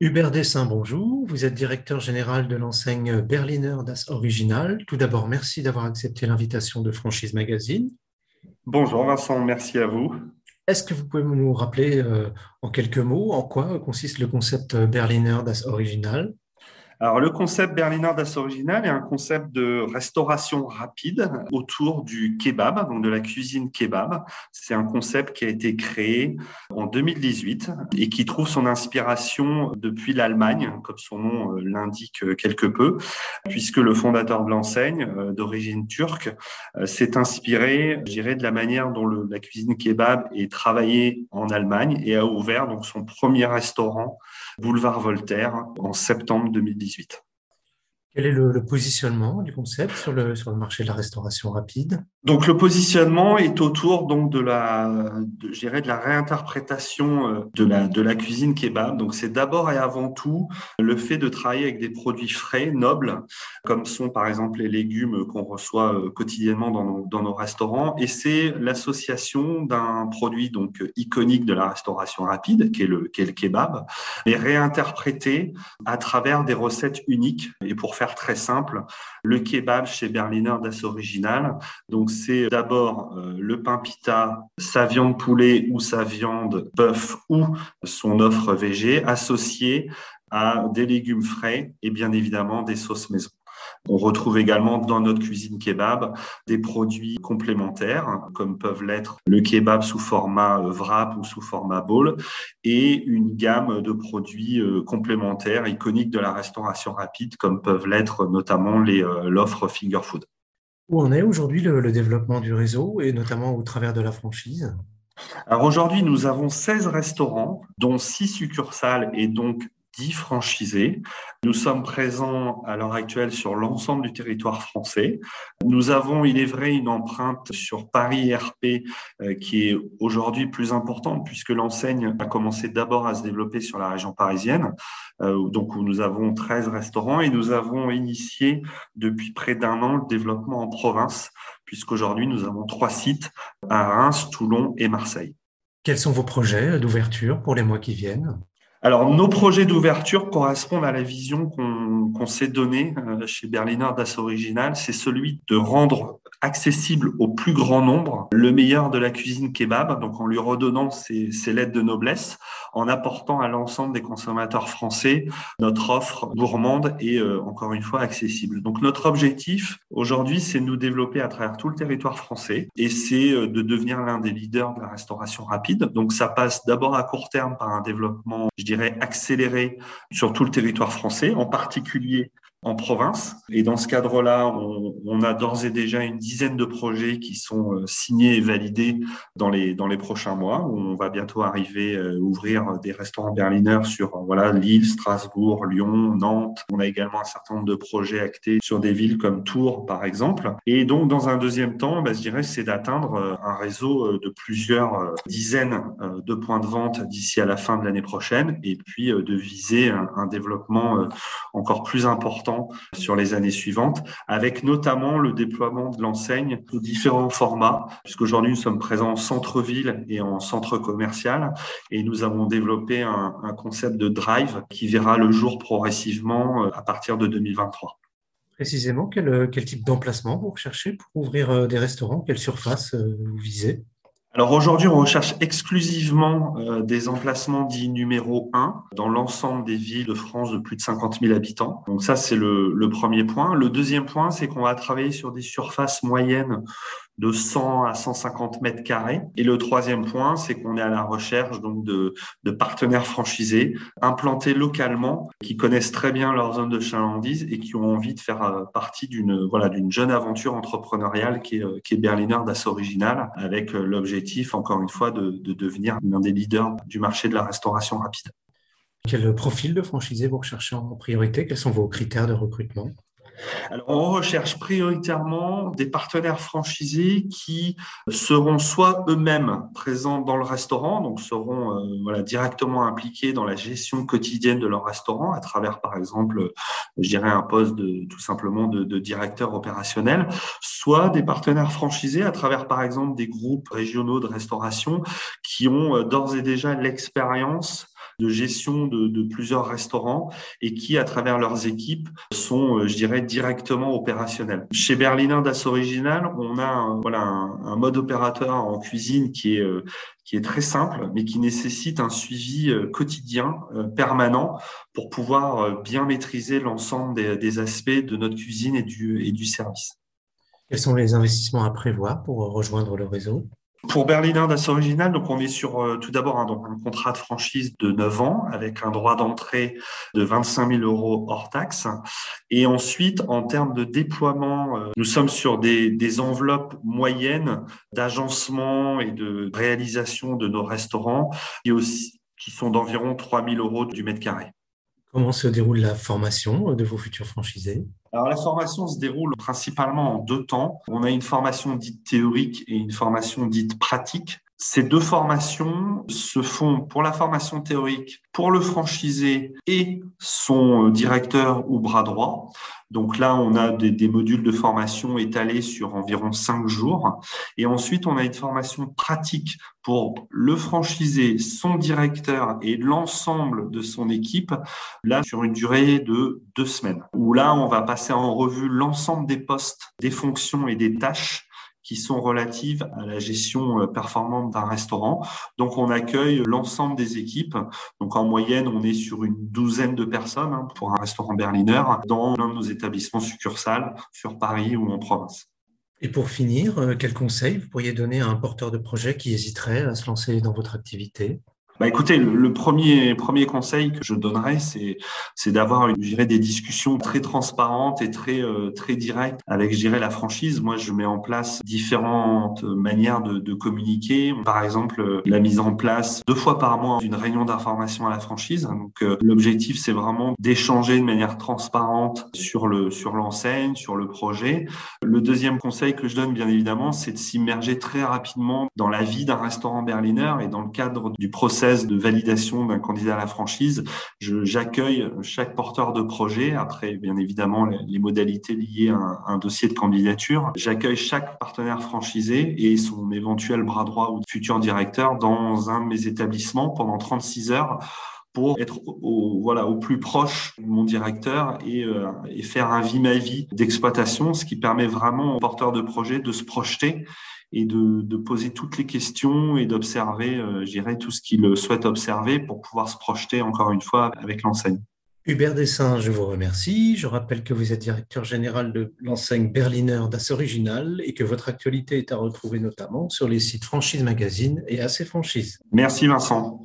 Hubert Dessin, bonjour. Vous êtes directeur général de l'enseigne Berliner Das Original. Tout d'abord, merci d'avoir accepté l'invitation de Franchise Magazine. Bonjour Vincent, merci à vous. Est-ce que vous pouvez nous rappeler euh, en quelques mots en quoi consiste le concept Berliner Das Original? Alors, le concept Berliner Das Original est un concept de restauration rapide autour du kebab, donc de la cuisine kebab. C'est un concept qui a été créé en 2018 et qui trouve son inspiration depuis l'Allemagne, comme son nom euh, l'indique quelque peu, puisque le fondateur de l'enseigne, euh, d'origine turque, euh, s'est inspiré, je dirais, de la manière dont la cuisine kebab est travaillée en Allemagne et a ouvert donc son premier restaurant boulevard Voltaire en septembre 2018. Quel est le, positionnement du concept sur le, sur le marché de la restauration rapide? Donc le positionnement est autour donc de la, de, de la réinterprétation euh, de la, de la cuisine kebab. Donc c'est d'abord et avant tout le fait de travailler avec des produits frais, nobles, comme sont par exemple les légumes qu'on reçoit euh, quotidiennement dans nos, dans nos restaurants. Et c'est l'association d'un produit donc iconique de la restauration rapide, qui est le, qui est le kebab, et réinterprété à travers des recettes uniques et pour faire très simple, le kebab chez Berliner Das Original. Donc, c'est d'abord euh, le pain pita, sa viande poulet ou sa viande bœuf ou son offre végé associée à des légumes frais et bien évidemment des sauces maison. On retrouve également dans notre cuisine kebab des produits complémentaires, comme peuvent l'être le kebab sous format euh, wrap ou sous format bowl, et une gamme de produits euh, complémentaires iconiques de la restauration rapide, comme peuvent l'être notamment euh, l'offre finger food. Où en est aujourd'hui le, développement du réseau et notamment au travers de la franchise? Alors aujourd'hui, nous avons 16 restaurants, dont 6 succursales et donc franchisés. Nous sommes présents à l'heure actuelle sur l'ensemble du territoire français. Nous avons, il est vrai, une empreinte sur Paris RP euh, qui est aujourd'hui plus importante puisque l'enseigne a commencé d'abord à se développer sur la région parisienne, euh, donc où nous avons 13 restaurants et nous avons initié depuis près d'un an le développement en province puisqu'aujourd'hui nous avons trois sites à Reims, Toulon et Marseille. Quels sont vos projets d'ouverture pour les mois qui viennent? Alors, nos projets d'ouverture correspondent à la vision qu'on s'est donnée euh, chez Berliner Das Original. C'est celui de rendre accessible au plus grand nombre le meilleur de la cuisine kebab, donc en lui redonnant ses, ses lettres de noblesse, en apportant à l'ensemble des consommateurs français notre offre gourmande et euh, encore une fois accessible. Donc notre objectif aujourd'hui, c'est de nous développer à travers tout le territoire français et c'est euh, de devenir l'un des leaders de la restauration rapide. Donc ça passe d'abord à court terme par un développement, dirais, accéléré sur tout le territoire français, en particulier en province. Et dans ce cadre-là, on, on, a d'ores et déjà une dizaine de projets qui sont euh, signés et validés dans les, dans les prochains mois. On va bientôt arriver à euh, ouvrir des restaurants berliners sur euh, voilà, Lille, Strasbourg, Lyon, Nantes. On a également un certain nombre de projets actés sur des villes comme Tours, par exemple. Et donc, dans un deuxième temps, bah, je dirais, c'est d'atteindre un réseau de plusieurs dizaines de points de vente d'ici à la fin de l'année prochaine et puis de viser un développement encore plus important sur les années suivantes, avec notamment le déploiement de l'enseigne de différents formats, puisqu'aujourd'hui nous sommes présents en centre-ville et en centre commercial, et nous avons développé un, concept de drive qui verra le jour progressivement euh, à partir de 2023. Précisément, quel, quel type d'emplacement vous recherchez pour ouvrir euh, des restaurants Quelle surface euh, vous visez? Alors aujourd'hui, on recherche exclusivement euh, des emplacements dits numéro 1 dans l'ensemble des villes de France de plus de 50 000 habitants. Donc ça, c'est le, le, premier point. Le deuxième point, c'est qu'on va travailler sur des surfaces moyennes de 100 à 150 mètres carrés. Et le troisième point, c'est qu'on est à la recherche donc de, partenaires franchisés implantés localement, qui connaissent très bien leur zone de chalandise et qui ont envie de faire euh, partie d'une voilà d'une jeune aventure entrepreneuriale qui est, euh, qui est Berliner Das Original, avec euh, l'objectif, encore une fois, de, de devenir l'un des leaders du marché de la restauration rapide. Quel profil de franchisé vous recherchez en priorité? Quels sont vos critères de recrutement? Alors, on recherche prioritairement des partenaires franchisés qui seront soit eux-mêmes présents dans le restaurant, donc seront euh, directement impliqués dans la gestion quotidienne de leur restaurant à travers, par exemple, je dirais un poste tout simplement de, de directeur opérationnel, soit des partenaires franchisés à travers, par exemple, des groupes régionaux de restauration qui ont euh, d'ores et déjà l'expérience de gestion de, de, plusieurs restaurants et qui, à travers leurs équipes, sont, je dirais, directement opérationnels. Chez Berliner Das Original, on a un, voilà, un, mode opérateur en cuisine qui est qui est très simple, mais qui nécessite un suivi euh, quotidien, euh, permanent, pour pouvoir euh, bien maîtriser l'ensemble des, aspects de notre cuisine et du, et du service. Quels sont les investissements à prévoir pour rejoindre le réseau? Pour Berliner Das Original, donc on est sur euh, tout d'abord un, donc un contrat de franchise de 9 ans avec un droit d'entrée de 25 000 euros hors taxe. Et ensuite, en termes de déploiement, euh, nous sommes sur des, enveloppes moyennes d'agencement et de réalisation de nos restaurants qui sont d'environ 3 000 euros du mètre carré. Comment se déroule la formation de vos futurs franchisés? Alors la formation se déroule principalement en deux temps. On a une formation dite théorique et une formation dite pratique. Ces deux formations se font pour la formation théorique, pour le franchisé et son directeur ou bras droit. Donc là, on a des, modules de formation étalés sur environ cinq jours. Et ensuite, on a une formation pratique pour le franchisé, son directeur et l'ensemble de son équipe, là, sur une durée de deux semaines. Où là, on va passer en revue l'ensemble des postes, des fonctions et des tâches qui sont relatives à la gestion euh, performante d'un restaurant. Donc, on accueille l'ensemble des équipes. Donc, en moyenne, on est sur une douzaine de personnes hein, pour un restaurant berliner dans l'un de nos établissements succursales sur Paris ou en province. Et pour finir, euh, quel conseil vous pourriez donner à un porteur de projet qui hésiterait à se lancer dans votre activité? Bah écoutez, le, premier premier conseil que je donnerais, c'est c'est d'avoir, je dirais, des discussions très transparentes et très euh, très directes avec, je la franchise. Moi, je mets en place différentes manières de, de communiquer. Par exemple, la mise en place deux fois par mois d'une réunion d'information à la franchise. Donc, euh, l'objectif, c'est vraiment d'échanger de manière transparente sur le sur l'enseigne, sur le projet. Le deuxième conseil que je donne, bien évidemment, c'est de s'immerger très rapidement dans la vie d'un restaurant berliner et dans le cadre du process de validation d'un candidat à la franchise, j'accueille chaque porteur de projet, après bien évidemment les, modalités liées à un, dossier de candidature. J'accueille chaque partenaire franchisé et son éventuel bras droit ou futur directeur dans un de mes établissements pendant 36 heures pour être au, voilà, au plus proche de mon directeur et, euh, et faire un vie ma vie d'exploitation, ce qui permet vraiment aux porteurs de projet de se projeter et de, de, poser toutes les questions et d'observer, euh, j'irai tout ce qu'il souhaite observer pour pouvoir se projeter encore une fois avec l'enseigne. Hubert Dessin, je vous remercie. Je rappelle que vous êtes directeur général de l'enseigne Berliner Das Original et que votre actualité est à retrouver notamment sur les sites Franchise Magazine et AC Franchise. Merci Vincent.